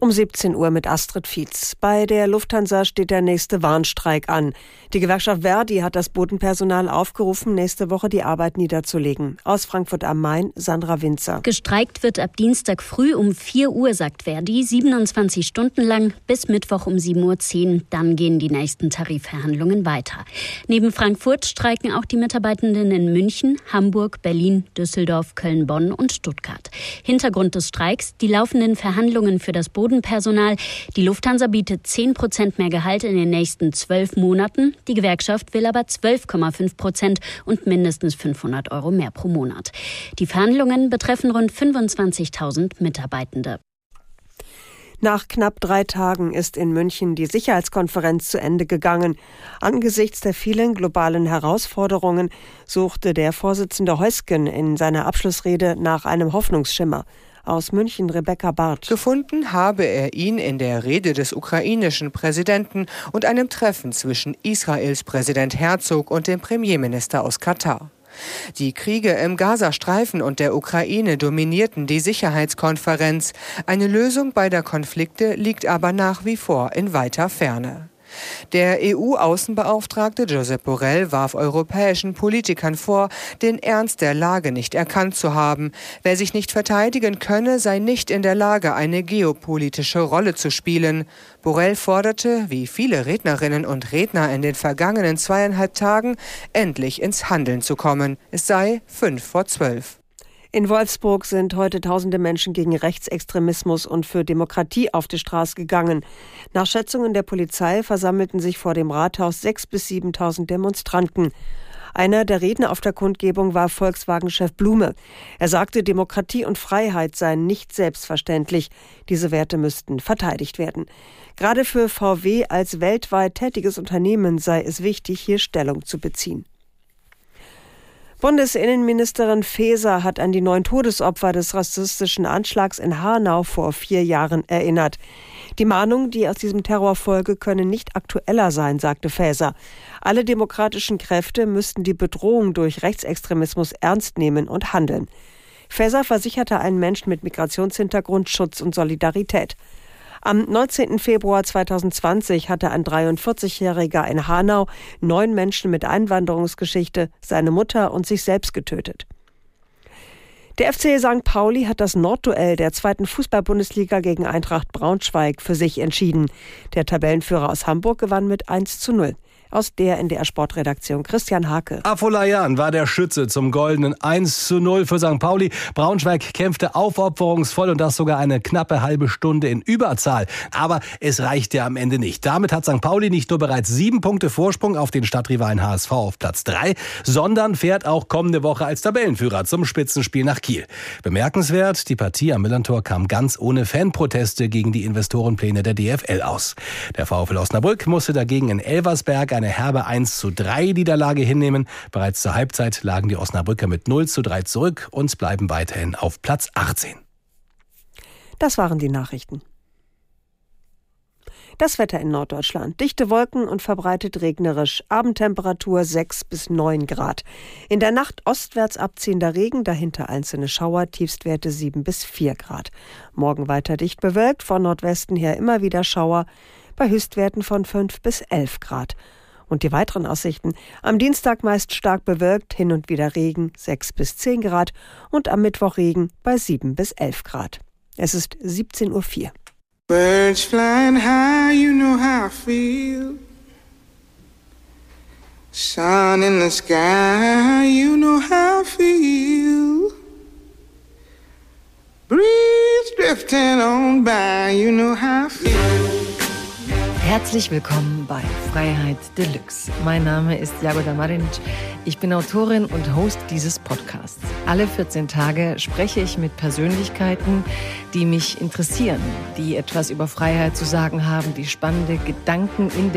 Um 17 Uhr mit Astrid Fietz. Bei der Lufthansa steht der nächste Warnstreik an. Die Gewerkschaft Verdi hat das Bodenpersonal aufgerufen, nächste Woche die Arbeit niederzulegen. Aus Frankfurt am Main, Sandra Winzer. Gestreikt wird ab Dienstag früh um 4 Uhr, sagt Verdi, 27 Stunden lang bis Mittwoch um 7.10 Uhr. Dann gehen die nächsten Tarifverhandlungen weiter. Neben Frankfurt streiken auch die Mitarbeitenden in München, Hamburg, Berlin, Düsseldorf, Köln, Bonn und Stuttgart. Hintergrund des Streiks die laufenden Verhandlungen für das Boden Bodenpersonal. Die Lufthansa bietet 10 Prozent mehr Gehalt in den nächsten zwölf Monaten. Die Gewerkschaft will aber 12,5 Prozent und mindestens 500 Euro mehr pro Monat. Die Verhandlungen betreffen rund 25.000 Mitarbeitende. Nach knapp drei Tagen ist in München die Sicherheitskonferenz zu Ende gegangen. Angesichts der vielen globalen Herausforderungen suchte der Vorsitzende Heusgen in seiner Abschlussrede nach einem Hoffnungsschimmer. Aus München Rebecca Barth. Gefunden habe er ihn in der Rede des ukrainischen Präsidenten und einem Treffen zwischen Israels Präsident Herzog und dem Premierminister aus Katar. Die Kriege im Gazastreifen und der Ukraine dominierten die Sicherheitskonferenz. Eine Lösung beider Konflikte liegt aber nach wie vor in weiter Ferne. Der EU-Außenbeauftragte Josep Borrell warf europäischen Politikern vor, den Ernst der Lage nicht erkannt zu haben. Wer sich nicht verteidigen könne, sei nicht in der Lage, eine geopolitische Rolle zu spielen. Borrell forderte, wie viele Rednerinnen und Redner in den vergangenen zweieinhalb Tagen, endlich ins Handeln zu kommen. Es sei fünf vor zwölf. In Wolfsburg sind heute tausende Menschen gegen Rechtsextremismus und für Demokratie auf die Straße gegangen. Nach Schätzungen der Polizei versammelten sich vor dem Rathaus sechs bis siebentausend Demonstranten. Einer der Redner auf der Kundgebung war Volkswagen-Chef Blume. Er sagte, Demokratie und Freiheit seien nicht selbstverständlich. Diese Werte müssten verteidigt werden. Gerade für VW als weltweit tätiges Unternehmen sei es wichtig, hier Stellung zu beziehen. Bundesinnenministerin Faeser hat an die neun Todesopfer des rassistischen Anschlags in Hanau vor vier Jahren erinnert. Die Mahnungen, die aus diesem Terror folge, können nicht aktueller sein, sagte Faeser. Alle demokratischen Kräfte müssten die Bedrohung durch Rechtsextremismus ernst nehmen und handeln. Faeser versicherte einen Menschen mit Migrationshintergrund Schutz und Solidarität. Am 19. Februar 2020 hatte ein 43-Jähriger in Hanau neun Menschen mit Einwanderungsgeschichte, seine Mutter und sich selbst getötet. Der FC St. Pauli hat das Nordduell der zweiten Fußball-Bundesliga gegen Eintracht Braunschweig für sich entschieden. Der Tabellenführer aus Hamburg gewann mit 1 zu 0. Aus der NDR Sportredaktion Christian Hake. Afolayan war der Schütze zum goldenen 1 zu 0 für St. Pauli. Braunschweig kämpfte aufopferungsvoll und das sogar eine knappe halbe Stunde in Überzahl. Aber es reichte am Ende nicht. Damit hat St. Pauli nicht nur bereits sieben Punkte Vorsprung auf den Stadtrivalen HSV auf Platz 3, sondern fährt auch kommende Woche als Tabellenführer zum Spitzenspiel nach Kiel. Bemerkenswert, die Partie am Millantor kam ganz ohne Fanproteste gegen die Investorenpläne der DFL aus. Der VfL Osnabrück musste dagegen in Elversberg eine herbe 1 zu 3 Niederlage hinnehmen. Bereits zur Halbzeit lagen die Osnabrücker mit 0 zu 3 zurück und bleiben weiterhin auf Platz 18. Das waren die Nachrichten. Das Wetter in Norddeutschland. Dichte Wolken und verbreitet regnerisch. Abendtemperatur 6 bis 9 Grad. In der Nacht ostwärts abziehender Regen, dahinter einzelne Schauer, Tiefstwerte 7 bis 4 Grad. Morgen weiter dicht bewölkt, von Nordwesten her immer wieder Schauer, bei Höchstwerten von 5 bis 11 Grad. Und die weiteren Aussichten. Am Dienstag meist stark bewölkt, hin und wieder Regen, 6 bis 10 Grad und am Mittwoch Regen bei 7 bis 11 Grad. Es ist 17.04 Uhr. Birds flying high, you know how I feel. Sun in the sky, you know how I feel. Breeze drifting on by, you know how I. Herzlich willkommen bei Freiheit Deluxe. Mein Name ist Jagoda Marinic. Ich bin Autorin und Host dieses Podcasts. Alle 14 Tage spreche ich mit Persönlichkeiten, die mich interessieren, die etwas über Freiheit zu sagen haben, die spannende Gedanken in